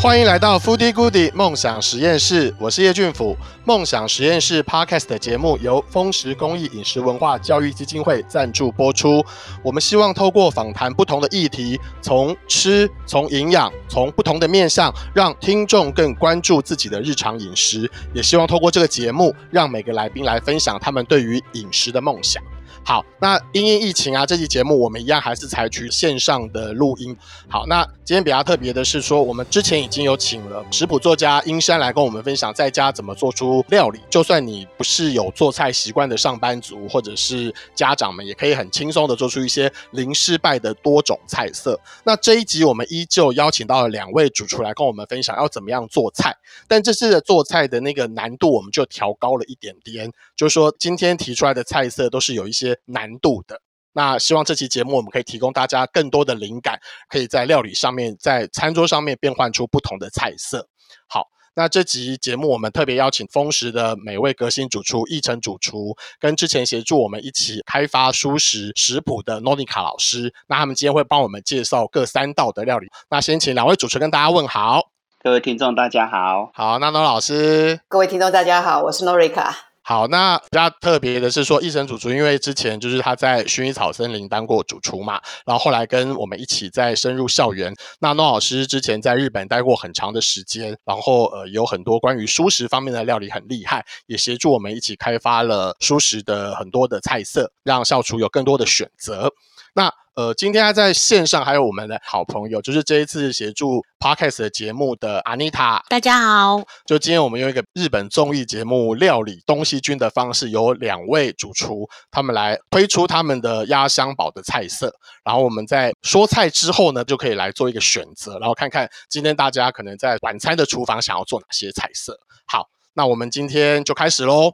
欢迎来到 Foodie Goodie 梦想实验室，我是叶俊甫。梦想实验室 Podcast 的节目由灃食公益饮食文化教育基金会赞助播出。我们希望透过访谈不同的议题，从吃、从营养、从不同的面向，让听众更关注自己的日常饮食。也希望透过这个节目，让每个来宾来分享他们对于饮食的梦想。好，那因应疫情啊，这期节目我们一样还是采取线上的录音。好，那今天比较特别的是说，我们之前已经有请了食谱作家英山来跟我们分享在家怎么做出料理。就算你不是有做菜习惯的上班族，或者是家长们，也可以很轻松的做出一些零失败的多种菜色。那这一集我们依旧邀请到了两位主厨来跟我们分享要怎么样做菜，但这次的做菜的那个难度我们就调高了一点点，就是说今天提出来的菜色都是有一些。难度的。那希望这期节目我们可以提供大家更多的灵感，可以在料理上面，在餐桌上面变换出不同的菜色。好，那这集节目我们特别邀请丰食的美味革新主厨易成主厨，跟之前协助我们一起开发蔬食食谱的诺妮卡老师。那他们今天会帮我们介绍各三道的料理。那先请两位主厨跟大家问好。各位听众大家好。好，那诺老师。各位听众大家好，我是诺瑞卡。好，那比较特别的是说，奕成主厨，因为之前就是他在薰衣草森林当过主厨嘛，然后后来跟我们一起在深入校园。那诺老师之前在日本待过很长的时间，然后呃有很多关于熟食方面的料理很厉害，也协助我们一起开发了熟食的很多的菜色，让校厨有更多的选择。那呃，今天还在线上还有我们的好朋友，就是这一次协助 Podcast 的节目的 Anita。大家好。就今天我们用一个日本综艺节目料理东西军的方式，有两位主厨他们来推出他们的压箱宝的菜色，然后我们在说菜之后呢，就可以来做一个选择，然后看看今天大家可能在晚餐的厨房想要做哪些菜色。好，那我们今天就开始喽。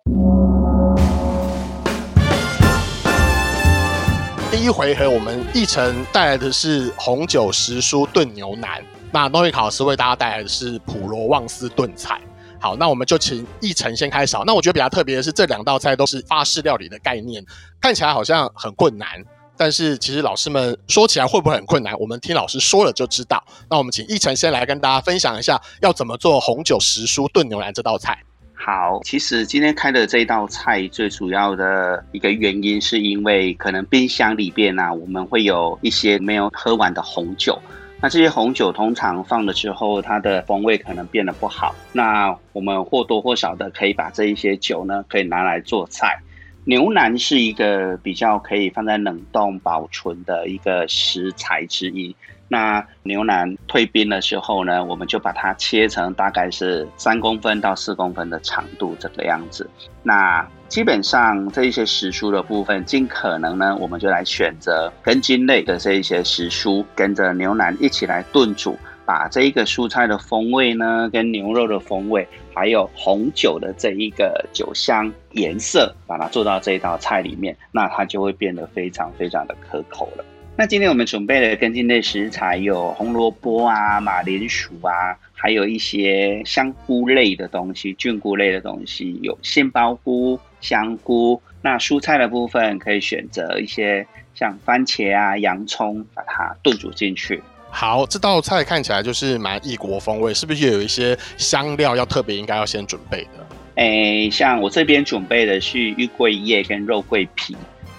一回合，我们奕成带来的是红酒时蔬炖牛腩，那诺伊卡老师为大家带来的是普罗旺斯炖菜。好，那我们就请奕成先开勺。那我觉得比较特别的是，这两道菜都是法式料理的概念，看起来好像很困难，但是其实老师们说起来会不会很困难？我们听老师说了就知道。那我们请奕成先来跟大家分享一下，要怎么做红酒时蔬炖牛腩这道菜。好，其实今天开的这道菜最主要的一个原因，是因为可能冰箱里边呢、啊，我们会有一些没有喝完的红酒。那这些红酒通常放了之后，它的风味可能变得不好。那我们或多或少的可以把这一些酒呢，可以拿来做菜。牛腩是一个比较可以放在冷冻保存的一个食材之一。那牛腩退冰的时候呢，我们就把它切成大概是三公分到四公分的长度这个样子。那基本上这一些时蔬的部分，尽可能呢，我们就来选择根茎类的这一些时蔬，跟着牛腩一起来炖煮，把这一个蔬菜的风味呢，跟牛肉的风味，还有红酒的这一个酒香颜色，把它做到这一道菜里面，那它就会变得非常非常的可口了。那今天我们准备的根茎类食材有红萝卜啊、马铃薯啊，还有一些香菇类的东西、菌菇类的东西，有杏鲍菇、香菇。那蔬菜的部分可以选择一些像番茄啊、洋葱，把它炖煮进去。好，这道菜看起来就是蛮异国风味，是不是也有一些香料要特别应该要先准备的？诶，像我这边准备的是玉桂叶跟肉桂皮。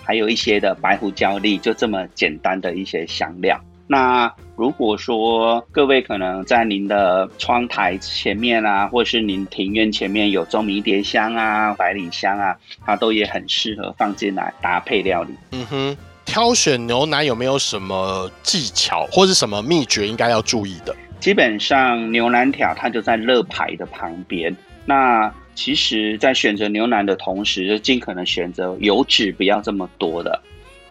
还有一些的白胡椒粒，就这么简单的一些香料。那如果说各位可能在您的窗台前面啊，或是您庭院前面有种迷迭香啊、百里香啊，它都也很适合放进来搭配料理。嗯哼，挑选牛腩有没有什么技巧或是什么秘诀应该要注意的？基本上牛腩条它就在肋排的旁边。那其实，在选择牛腩的同时，就尽可能选择油脂不要这么多的，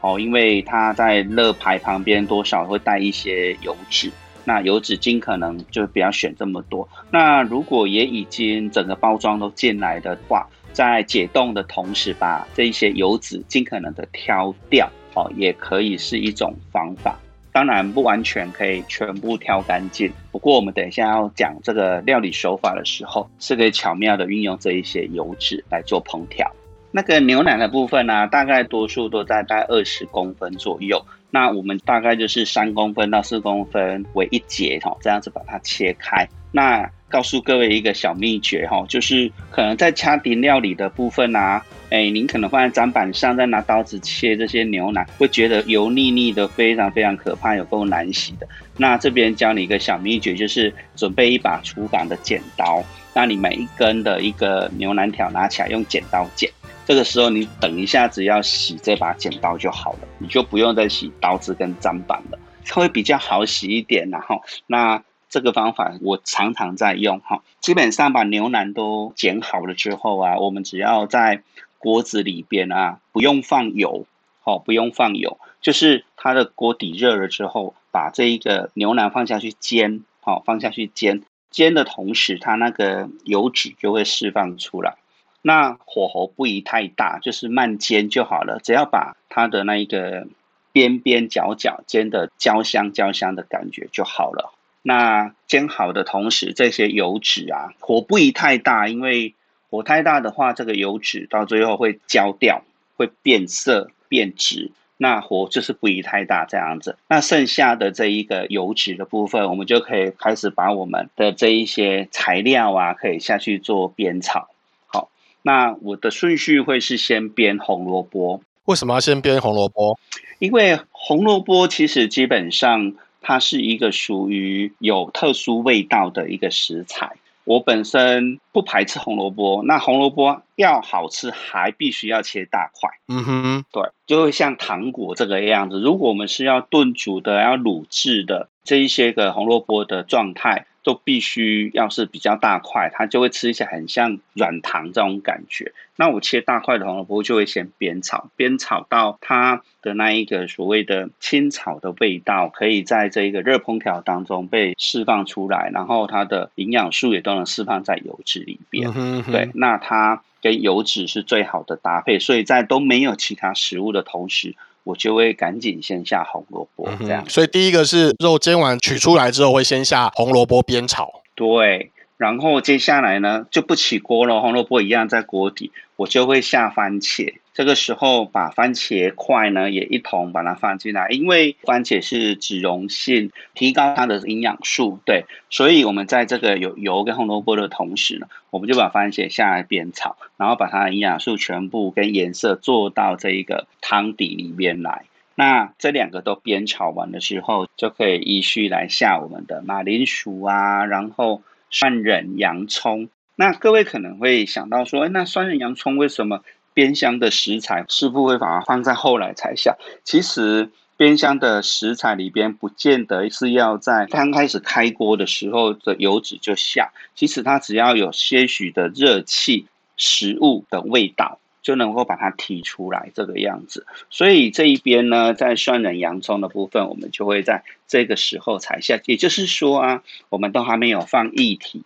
哦，因为它在肋排旁边多少会带一些油脂，那油脂尽可能就不要选这么多。那如果也已经整个包装都进来的话，在解冻的同时，把这一些油脂尽可能的挑掉，哦，也可以是一种方法。当然不完全可以全部挑干净，不过我们等一下要讲这个料理手法的时候，是可以巧妙的运用这一些油脂来做烹调。那个牛腩的部分呢、大概多数都在大概二十公分左右，那我们大概就是三公分到四公分为一节哈，这样子把它切开。那告诉各位一个小秘诀哈，就是可能在家庭料理的部分啊，哎，您可能放在砧板上，再拿刀子切这些牛腩，会觉得油腻腻的，非常非常可怕，有够难洗的。那这边教你一个小秘诀，就是准备一把厨房的剪刀，那你每一根的一个牛腩条拿起来用剪刀剪，这个时候你等一下只要洗这把剪刀就好了，你就不用再洗刀子跟砧板了，会比较好洗一点，然后那。这个方法我常常在用哈，基本上把牛腩都剪好了之后啊，我们只要在锅子里边啊，不用放油，哦，不用放油，就是它的锅底热了之后，把这一个牛腩放下去煎，好，放下去煎，煎的同时，它那个油脂就会释放出来。那火候不宜太大，就是慢煎就好了，只要把它的那一个边边角角煎的焦香焦香的感觉就好了。那煎好的同时，这些油脂啊，火不宜太大，因为火太大的话，这个油脂到最后会焦掉，会变色变质。那火就是不宜太大这样子。那剩下的这一个油脂的部分，我们就可以开始把我们的这一些材料啊，可以下去做煸炒。好，那我的顺序会是先煸红萝卜。为什么要先煸红萝卜？因为红萝卜其实基本上。它是一个属于有特殊味道的一个食材。我本身不排斥红萝卜，那红萝卜要好吃，还必须要切大块。嗯哼，对，就会像糖果这个样子。如果我们是要炖煮的、要卤制的这一些个红萝卜的状态。都必须要是比较大块，它就会吃起来很像软糖这种感觉。那我切大块的红萝卜就会先煸炒，煸炒到它的那一个所谓的青草的味道，可以在这一个热烹调当中被释放出来，然后它的营养素也都能释放在油脂里边。嗯哼。对，那它跟油脂是最好的搭配，所以在都没有其他食物的同时。我就会赶紧先下红萝卜，这样、嗯。所以第一个是肉煎完取出来之后，会先下红萝卜煸炒。对，然后接下来呢就不起锅了，红萝卜一样在锅底，我就会下番茄。这个时候把番茄块呢也一同把它放进来，因为番茄是脂溶性，提高它的营养素。对，所以我们在这个有油跟红萝卜的同时呢，我们就把番茄下来煸炒，然后把它的营养素全部跟颜色做到这一个汤底里面来。那这两个都煸炒完的时候，就可以依序来下我们的马铃薯啊，然后蒜仁、洋葱。那各位可能会想到说，哎，那蒜仁、洋葱为什么？煸香的食材，师傅会把它放在后来才下。其实煸香的食材里边，不见得是要在刚开始开锅的时候的油脂就下。其实它只要有些许的热气，食物的味道就能够把它提出来这个样子。所以这一边呢，在蒜仁、洋葱的部分，我们就会在这个时候才下。也就是说啊，我们都还没有放液体，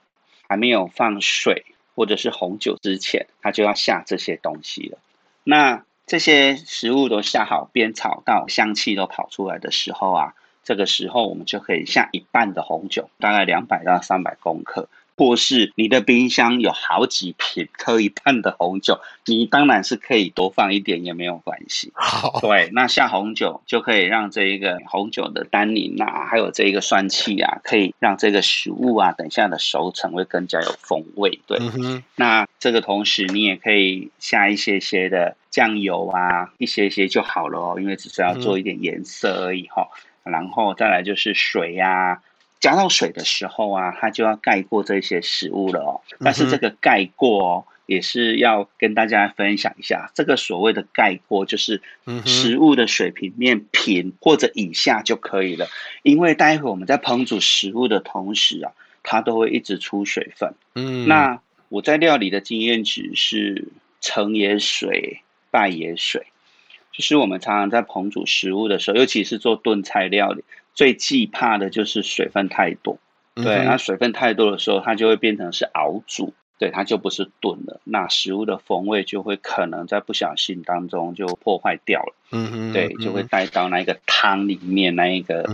还没有放水。或者是红酒之前，它就要下这些东西了。那这些食物都下好，煸炒到香气都跑出来的时候啊，这个时候我们就可以下一半的红酒，大概两百到三百公克。或是你的冰箱有好几瓶可以拌的红酒，你当然是可以多放一点也没有关系。好，对，那下红酒就可以让这一个红酒的单宁啊，还有这一个酸气啊，可以让这个食物啊，等下的熟成会更加有风味。对，嗯。那这个同时你也可以下一些些的酱油啊，一些些就好了哦，因为只是要做一点颜色而已哈。嗯、然后再来就是水呀、啊。加到水的时候啊，它就要盖过这些食物了哦。但是这个盖过哦，也是要跟大家分享一下。这个所谓的盖过，就是食物的水平面平或者以下就可以了。因为待会我们在烹煮食物的同时啊，它都会一直出水分。嗯，那我在料理的经验值是成也水，败也水。就是我们常常在烹煮食物的时候，尤其是做炖菜料理。最忌怕的就是水分太多，对，那水分太多的时候，它就会变成是熬煮，对，它就不是炖了，那食物的风味就会可能在不小心当中就破坏掉了，嗯哼，对，就会带到那个汤里面那一个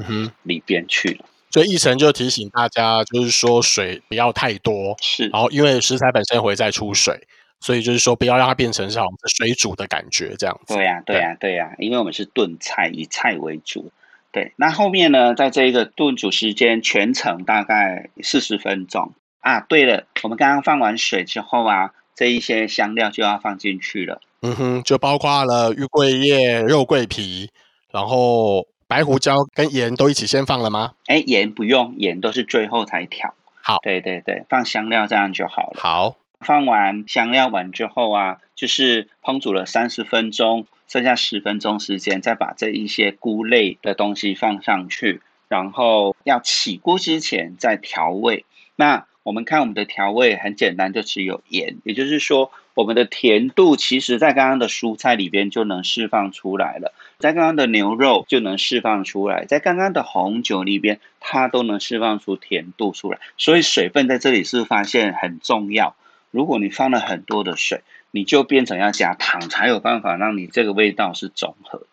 里边去了。所以奕成就提醒大家，就是说水不要太多，是，然后因为食材本身会再出水，所以就是说不要让它变成是好像水煮的感觉这样子。对呀，对呀，对呀，因为我们是炖菜，以菜为主。对，那后面呢，在这个炖煮时间全程大概四十分钟啊。对了，我们刚刚放完水之后啊，这一些香料就要放进去了。嗯哼，就包括了玉桂叶、肉桂皮，然后白胡椒跟盐都一起先放了吗？哎，盐不用，盐都是最后才调。好，对对对，放香料这样就好了。好，放完香料完之后啊，就是烹煮了三十分钟。剩下十分钟时间，再把这一些菇类的东西放上去，然后要起锅之前再调味。那我们看我们的调味很简单，就只有盐，也就是说，我们的甜度其实在刚刚的蔬菜里边就能释放出来了，在刚刚的牛肉就能释放出来，在刚刚的红酒里边，它都能释放出甜度出来。所以水分在这里是发现很重要。如果你放了很多的水，你就变成要加糖，才有办法让你这个味道是中和的。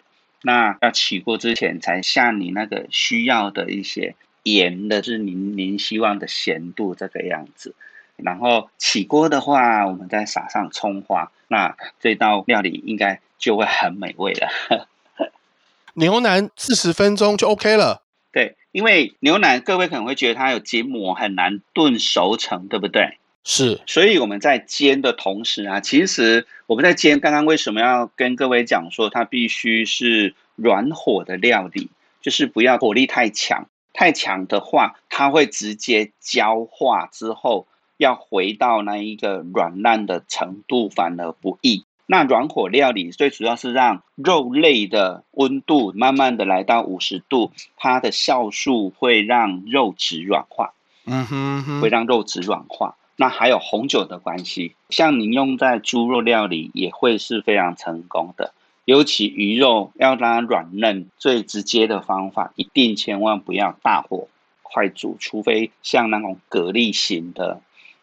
那要起锅之前，才下你那个需要的一些盐的，是您您希望的咸度这个样子。然后起锅的话，我们再撒上葱花，那这道料理应该就会很美味了。牛腩四十分钟就 OK 了。对，因为牛腩各位可能会觉得它有筋膜，很难炖熟成，对不对？是，所以我们在煎的同时啊，其实我们在煎，刚刚为什么要跟各位讲说它必须是软火的料理，就是不要火力太强，太强的话，它会直接焦化之后要回到那一个软烂的程度，反而不易。那软火料理最主要是让肉类的温度慢慢的来到五十度，它的酵素会让肉质软化，嗯哼哼，会让肉质软化。那还有红酒的关系，像您用在猪肉料理也会是非常成功的。尤其鱼肉要让它软嫩，最直接的方法，一定千万不要大火快煮，除非像那种蛤蜊型的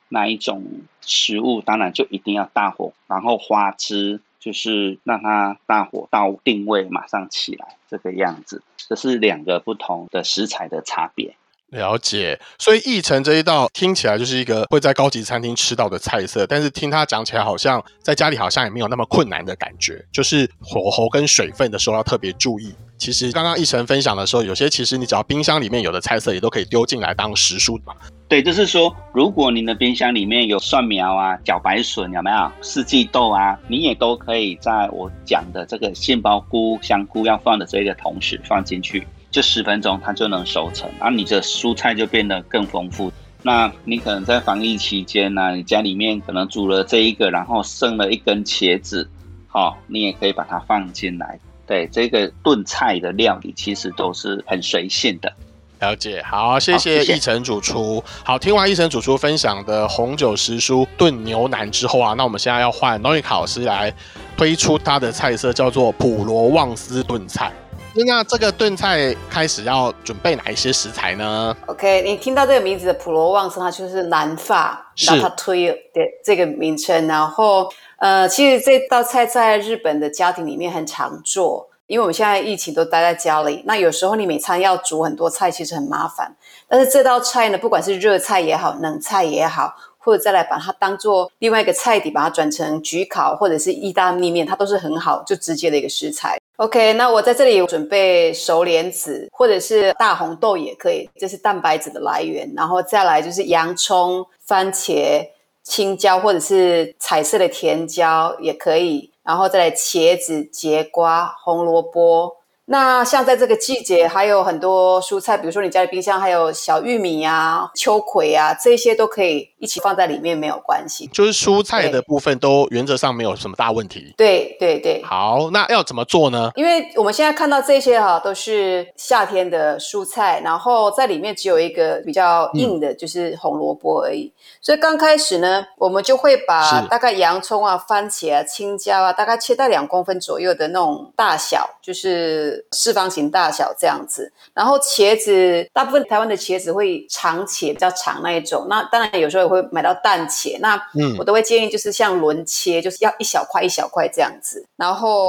那一种食物，当然就一定要大火。然后花枝就是让它大火到定位，马上起来这个样子，这是两个不同的食材的差别。了解，所以义成这一道听起来就是一个会在高级餐厅吃到的菜色，但是听他讲起来，好像在家里好像也没有那么困难的感觉，就是火候跟水分的时候要特别注意。其实刚刚义成分享的时候，有些其实你只要冰箱里面有的菜色也都可以丢进来当时蔬嘛。对，就是说，如果您的冰箱里面有蒜苗啊、茭白笋，有没有四季豆啊，你也都可以在我讲的这个杏鲍菇、香菇要放的这个同时放进去。就十分钟，它就能熟成，然后你的蔬菜就变得更丰富。那你可能在防疫期间呢、啊，你家里面可能煮了这一个，然后剩了一根茄子，好、哦，你也可以把它放进来。对，这个炖菜的料理其实都是很随性的。了解，好，谢谢义成主厨。好，听完义成主厨分享的红酒时蔬炖牛腩之后啊，那我们现在要换 Norika 老师来推出他的菜色，叫做普罗旺斯炖菜。那这个炖菜开始要准备哪一些食材呢？OK，你听到这个名字的普罗旺斯，它就是南法拉塔推的这个名称。然后，呃，其实这道菜在日本的家庭里面很常做，因为我们现在疫情都待在家里，那有时候你每餐要煮很多菜，其实很麻烦。但是这道菜呢，不管是热菜也好，冷菜也好，或者再来把它当做另外一个菜底，把它转成焗烤或者是意大利面，它都是很好就直接的一个食材。OK，那我在这里准备熟莲子或者是大红豆也可以，这是蛋白质的来源。然后再来就是洋葱、番茄、青椒或者是彩色的甜椒也可以。然后再来茄子、节瓜、红萝卜。那像在这个季节，还有很多蔬菜，比如说你家的冰箱还有小玉米啊、秋葵啊，这些都可以一起放在里面，没有关系。就是蔬菜的部分都原则上没有什么大问题。对对对。好，那要怎么做呢？因为我们现在看到这些哈，都是夏天的蔬菜，然后在里面只有一个比较硬的，就是红萝卜而已。嗯。所以刚开始呢，我们就会把大概洋葱啊、番茄啊、青椒啊，大概切到两公分左右的那种大小，就是。四方形大小这样子，然后茄子，大部分台湾的茄子会长茄，比较长那一种。那当然有时候也会买到蛋茄，那我都会建议就是像轮切，就是要一小块一小块这样子。然后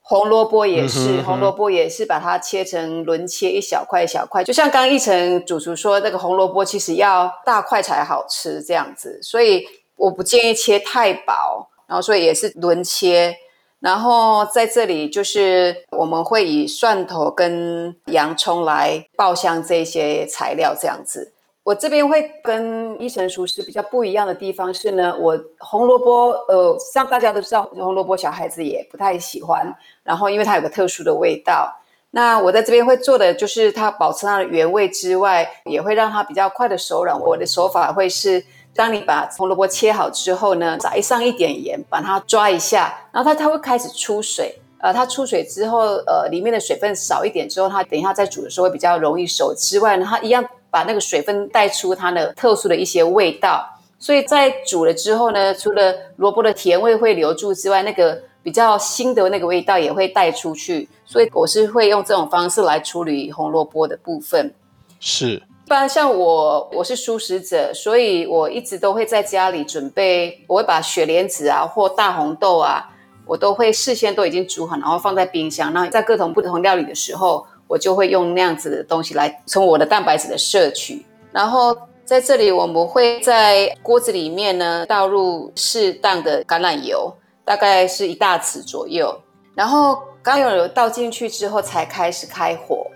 红萝卜也是，红萝卜也是把它切成轮切，一小块一小块。就像刚刚义成主厨说，那个红萝卜其实要大块才好吃这样子，所以我不建议切太薄，然后所以也是轮切。然后在这里就是我们会以蒜头跟洋葱来爆香这些材料，这样子。我这边会跟一成厨师比较不一样的地方是呢，我红萝卜，呃，像大家都知道，红萝卜小孩子也不太喜欢，然后因为它有个特殊的味道。那我在这边会做的就是它保持它的原味之外，也会让它比较快的熟软。我的手法会是，当你把红萝卜切好之后呢，撒上一点盐，把它抓一下，然后它它会开始出水。呃，它出水之后，呃，里面的水分少一点之后，它等一下再煮的时候会比较容易熟。之外呢，它一样把那个水分带出它的特殊的一些味道。所以在煮了之后呢，除了萝卜的甜味会留住之外，那个比较腥的那个味道也会带出去。所以我是会用这种方式来处理红萝卜的部分。是。不然像我，我是素食者，所以我一直都会在家里准备，我会把雪莲子啊或大红豆啊，我都会事先都已经煮好，然后放在冰箱。那在各种不同料理的时候，我就会用那样子的东西来从我的蛋白质的摄取。然后在这里，我们会在锅子里面呢倒入适当的橄榄油，大概是一大匙左右。然后橄榄油倒进去之后，才开始开火。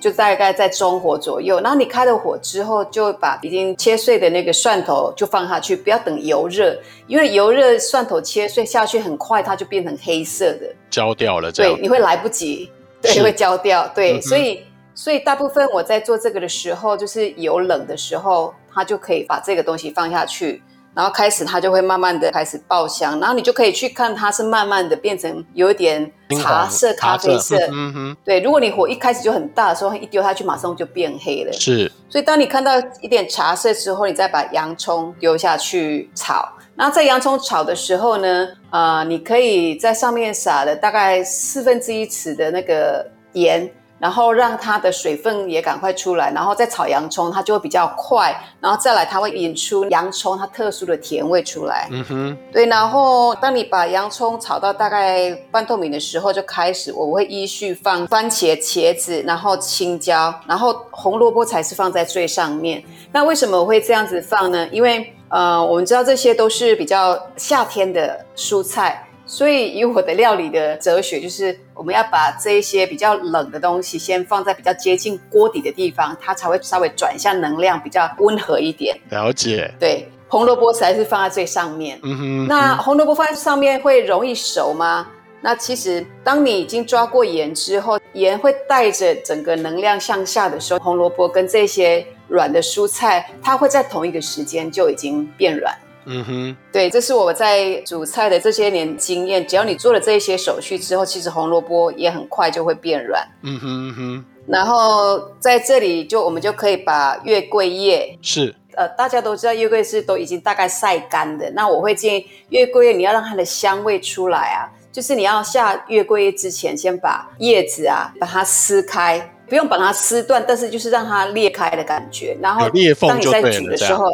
就大概在中火左右，然后你开了火之后，就把已经切碎的那个蒜头就放下去，不要等油热，因为油热蒜头切碎下去很快，它就变成黑色的，焦掉了。对，你会来不及，对，会焦掉。对，嗯、所以所以大部分我在做这个的时候，就是有冷的时候，它就可以把这个东西放下去。然后开始它就会慢慢的开始爆香，然后你就可以去看它是慢慢的变成有一点茶色、咖啡色。嗯哼，对。如果你火一开始就很大的时候，一丢下去马上就变黑了。是。所以当你看到一点茶色之后，你再把洋葱丢下去炒。然后在洋葱炒的时候呢，呃，你可以在上面撒了大概四分之一匙的那个盐。然后让它的水分也赶快出来，然后再炒洋葱，它就会比较快。然后再来，它会引出洋葱它特殊的甜味出来。嗯哼，对。然后当你把洋葱炒到大概半透明的时候，就开始我会依序放番茄、茄子，然后青椒，然后红萝卜才是放在最上面。那为什么我会这样子放呢？因为呃，我们知道这些都是比较夏天的蔬菜。所以，以我的料理的哲学，就是我们要把这一些比较冷的东西先放在比较接近锅底的地方，它才会稍微转一下能量，比较温和一点。了解。对，红萝卜才是放在最上面。嗯哼。那红萝卜放在上面会容易熟吗？那其实，当你已经抓过盐之后，盐会带着整个能量向下的时候，红萝卜跟这些软的蔬菜，它会在同一个时间就已经变软。嗯哼，对，这是我在煮菜的这些年经验。只要你做了这些手续之后，其实红萝卜也很快就会变软。嗯哼嗯哼。然后在这里就我们就可以把月桂叶是呃，大家都知道月桂是都已经大概晒干的。那我会建议月桂叶你要让它的香味出来啊，就是你要下月桂叶之前，先把叶子啊把它撕开，不用把它撕断，但是就是让它裂开的感觉。然后当你在煮的时候。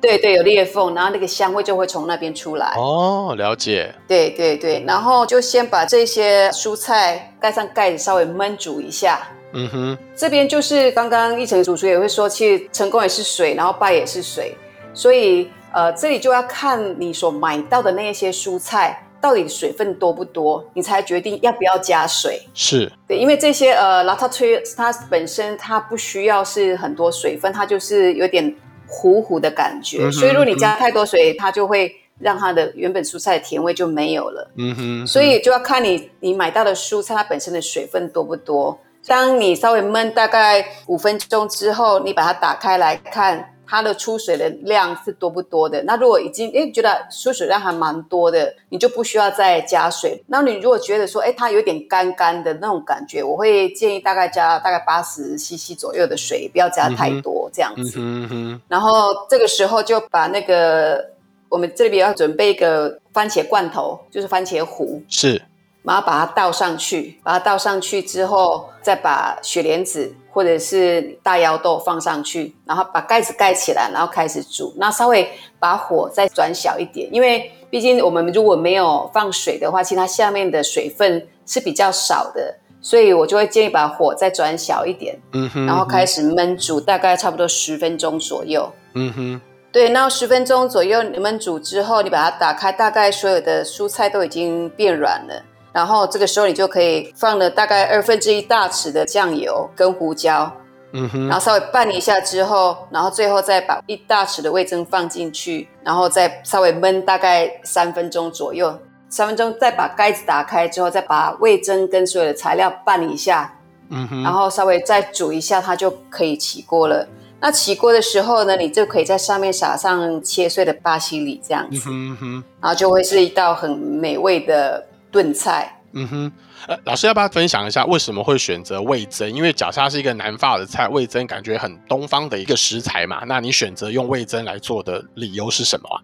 对对，有裂缝，然后那个香味就会从那边出来。哦，了解。对对对，然后就先把这些蔬菜盖上盖子，稍微焖煮一下。嗯哼，这边就是刚刚一成主厨也会说，其实成功也是水，然后败也是水，所以呃，这里就要看你所买到的那些蔬菜到底水分多不多，你才决定要不要加水。是对，因为这些呃，ratatouille 它本身它不需要是很多水分，它就是有点。糊糊的感觉，所以如果你加太多水，它就会让它的原本蔬菜的甜味就没有了。嗯哼，所以就要看你你买到的蔬菜它本身的水分多不多。当你稍微焖大概五分钟之后，你把它打开来看。它的出水的量是多不多的？那如果已经诶觉得出水量还蛮多的，你就不需要再加水。那你如果觉得说，诶它有点干干的那种感觉，我会建议大概加大概八十 CC 左右的水，不要加太多，嗯、这样子。嗯哼。然后这个时候就把那个我们这边要准备一个番茄罐头，就是番茄糊。是。然后把它倒上去，把它倒上去之后，再把雪莲子或者是大腰豆放上去，然后把盖子盖起来，然后开始煮。那稍微把火再转小一点，因为毕竟我们如果没有放水的话，其实它下面的水分是比较少的，所以我就会建议把火再转小一点，嗯哼，然后开始焖煮，大概差不多十分钟左右，嗯哼，对，那十分钟左右焖煮之后，你把它打开，大概所有的蔬菜都已经变软了。然后这个时候你就可以放了大概二分之一大匙的酱油跟胡椒，嗯哼，然后稍微拌一下之后，然后最后再把一大匙的味噌放进去，然后再稍微焖大概三分钟左右，三分钟再把盖子打开之后，再把味噌跟所有的材料拌一下，嗯哼，然后稍微再煮一下，它就可以起锅了。那起锅的时候呢，你就可以在上面撒上切碎的巴西里，这样子，嗯哼，然后就会是一道很美味的炖菜。嗯哼，呃，老师要不要分享一下为什么会选择味增？因为角鲨是一个南法的菜，味增感觉很东方的一个食材嘛。那你选择用味增来做的理由是什么啊？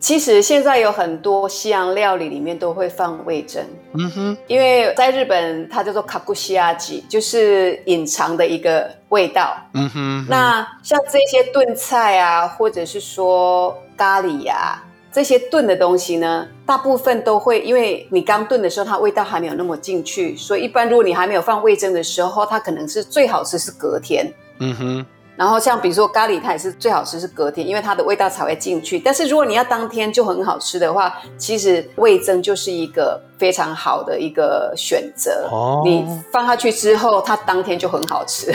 其实现在有很多西洋料理里面都会放味噌，嗯哼，因为在日本它叫做卡古西亚吉，就是隐藏的一个味道。嗯哼，那像这些炖菜啊，或者是说咖喱呀、啊，这些炖的东西呢，大部分都会，因为你刚炖的时候它味道还没有那么进去，所以一般如果你还没有放味噌的时候，它可能是最好吃是隔天。嗯哼。然后像比如说咖喱，它也是最好吃是隔天，因为它的味道才会进去。但是如果你要当天就很好吃的话，其实味增就是一个非常好的一个选择。哦，你放下去之后，它当天就很好吃，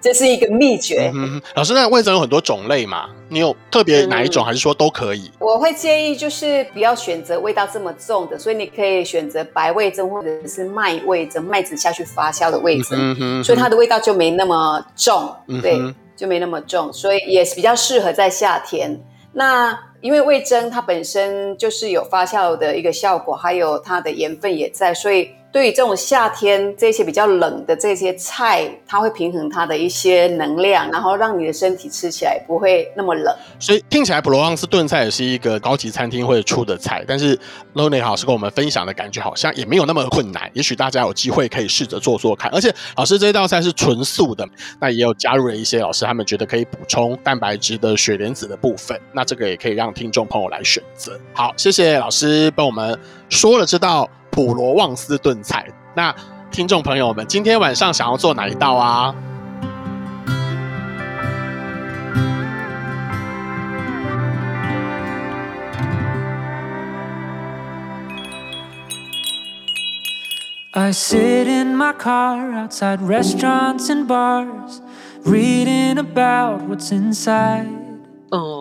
这是一个秘诀。嗯，老师，那味噌有很多种类嘛？你有特别哪一种，还是说都可以？嗯，我会建议就是不要选择味道这么重的，所以你可以选择白味噌或者是麦味噌，麦子下去发酵的味噌，嗯哼，所以它的味道就没那么重，嗯，对，就没那么重，所以也是比较适合在夏天。那因为味噌它本身就是有发酵的一个效果，还有它的盐分也在，所以。对于这种夏天这些比较冷的这些菜，它会平衡它的一些能量，然后让你的身体吃起来不会那么冷。所以听起来普罗旺斯炖菜也是一个高级餐厅会出的菜，但是 Loni 老师跟我们分享的感觉好像也没有那么困难，也许大家有机会可以试着做做看。而且老师这道菜是纯素的，那也有加入了一些老师他们觉得可以补充蛋白质的雪莲子的部分，那这个也可以让听众朋友来选择。好，谢谢老师帮我们说了这道。普罗旺斯炖菜，那听众朋友们，今天晚上想要做哪一道啊？I sit in my car outside restaurants and bars, reading about what's inside.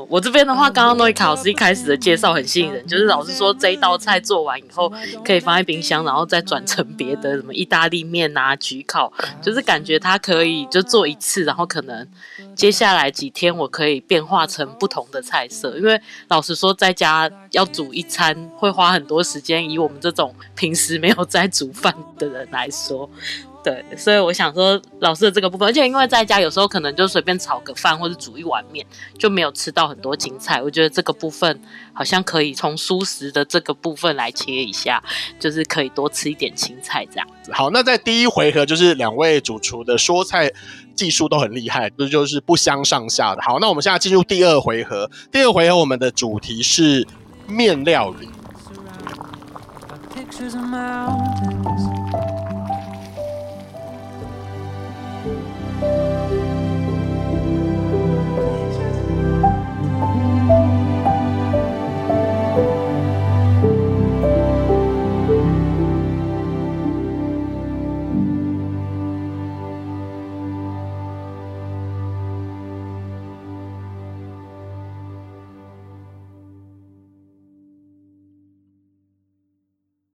我这边的话，刚刚诺伊卡老师一开始的介绍很吸引人，就是老师说这一道菜做完以后可以放在冰箱，然后再转成别的什么意大利面啊、焗烤，就是感觉它可以就做一次，然后可能接下来几天我可以变化成不同的菜色。因为老实说，在家要煮一餐会花很多时间，以我们这种平时没有在煮饭的人来说。对，所以我想说老师的这个部分，而且因为在家有时候可能就随便炒个饭或者煮一碗面，就没有吃到很多青菜。我觉得这个部分好像可以从蔬食的这个部分来切一下，就是可以多吃一点青菜这样子。好，那在第一回合就是两位主厨的说菜技术都很厉害，这就是不相上下的。好，那我们现在进入第二回合，第二回合我们的主题是面料理。